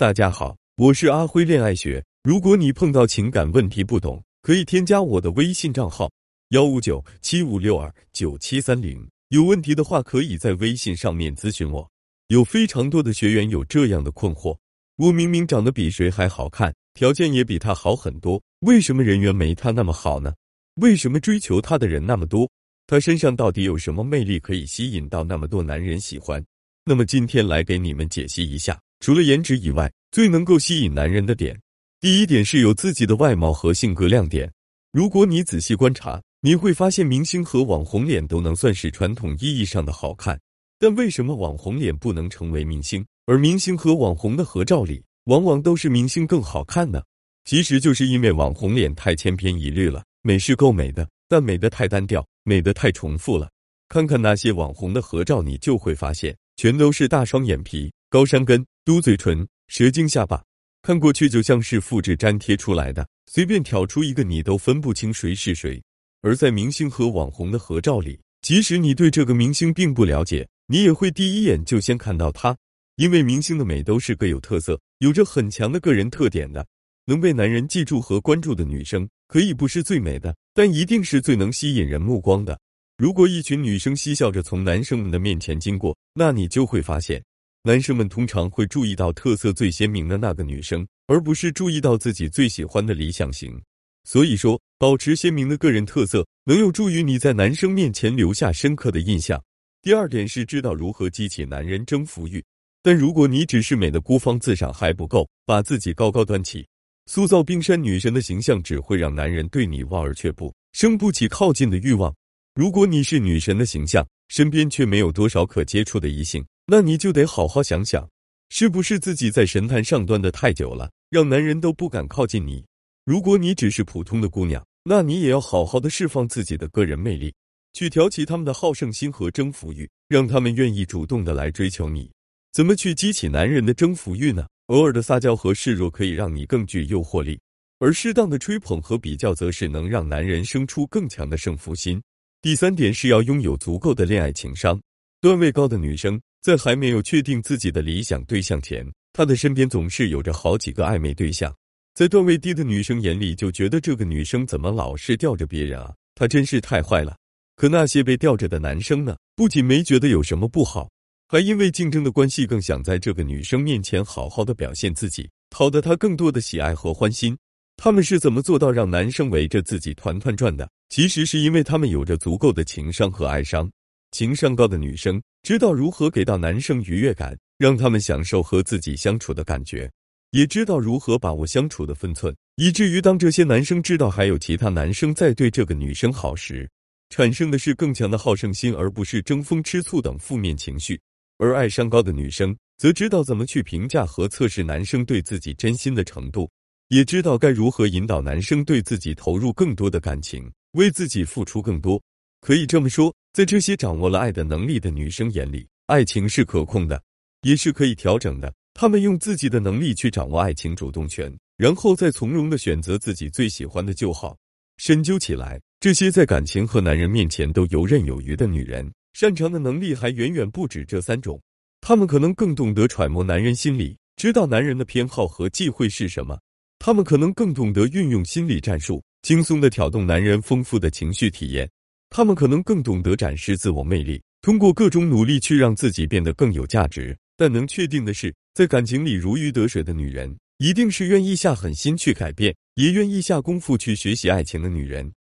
大家好，我是阿辉恋爱学。如果你碰到情感问题不懂，可以添加我的微信账号幺五九七五六二九七三零。有问题的话，可以在微信上面咨询我。有非常多的学员有这样的困惑：我明明长得比谁还好看，条件也比他好很多，为什么人缘没他那么好呢？为什么追求他的人那么多？他身上到底有什么魅力可以吸引到那么多男人喜欢？那么今天来给你们解析一下。除了颜值以外，最能够吸引男人的点，第一点是有自己的外貌和性格亮点。如果你仔细观察，你会发现明星和网红脸都能算是传统意义上的好看，但为什么网红脸不能成为明星，而明星和网红的合照里往往都是明星更好看呢？其实就是因为网红脸太千篇一律了，美是够美的，但美的太单调，美的太重复了。看看那些网红的合照，你就会发现，全都是大双眼皮、高山根。嘟嘴唇、蛇精下巴，看过去就像是复制粘贴出来的，随便挑出一个你都分不清谁是谁。而在明星和网红的合照里，即使你对这个明星并不了解，你也会第一眼就先看到他，因为明星的美都是各有特色，有着很强的个人特点的。能被男人记住和关注的女生，可以不是最美的，但一定是最能吸引人目光的。如果一群女生嬉笑着从男生们的面前经过，那你就会发现。男生们通常会注意到特色最鲜明的那个女生，而不是注意到自己最喜欢的理想型。所以说，保持鲜明的个人特色，能有助于你在男生面前留下深刻的印象。第二点是知道如何激起男人征服欲。但如果你只是美的孤芳自赏还不够，把自己高高端起，塑造冰山女神的形象，只会让男人对你望而却步，生不起靠近的欲望。如果你是女神的形象，身边却没有多少可接触的异性。那你就得好好想想，是不是自己在神坛上端的太久了，让男人都不敢靠近你？如果你只是普通的姑娘，那你也要好好的释放自己的个人魅力，去挑起他们的好胜心和征服欲，让他们愿意主动的来追求你。怎么去激起男人的征服欲呢？偶尔的撒娇和示弱可以让你更具诱惑力，而适当的吹捧和比较则是能让男人生出更强的胜负心。第三点是要拥有足够的恋爱情商，段位高的女生。在还没有确定自己的理想对象前，她的身边总是有着好几个暧昧对象。在段位低的女生眼里，就觉得这个女生怎么老是吊着别人啊？她真是太坏了。可那些被吊着的男生呢？不仅没觉得有什么不好，还因为竞争的关系，更想在这个女生面前好好的表现自己，讨得她更多的喜爱和欢心。他们是怎么做到让男生围着自己团团转的？其实是因为他们有着足够的情商和爱商。情商高的女生知道如何给到男生愉悦感，让他们享受和自己相处的感觉，也知道如何把握相处的分寸，以至于当这些男生知道还有其他男生在对这个女生好时，产生的是更强的好胜心，而不是争风吃醋等负面情绪。而爱商高的女生则知道怎么去评价和测试男生对自己真心的程度，也知道该如何引导男生对自己投入更多的感情，为自己付出更多。可以这么说，在这些掌握了爱的能力的女生眼里，爱情是可控的，也是可以调整的。她们用自己的能力去掌握爱情主动权，然后再从容的选择自己最喜欢的就好。深究起来，这些在感情和男人面前都游刃有余的女人，擅长的能力还远远不止这三种。她们可能更懂得揣摩男人心理，知道男人的偏好和忌讳是什么；他们可能更懂得运用心理战术，轻松的挑动男人丰富的情绪体验。他们可能更懂得展示自我魅力，通过各种努力去让自己变得更有价值。但能确定的是，在感情里如鱼得水的女人，一定是愿意下狠心去改变，也愿意下功夫去学习爱情的女人。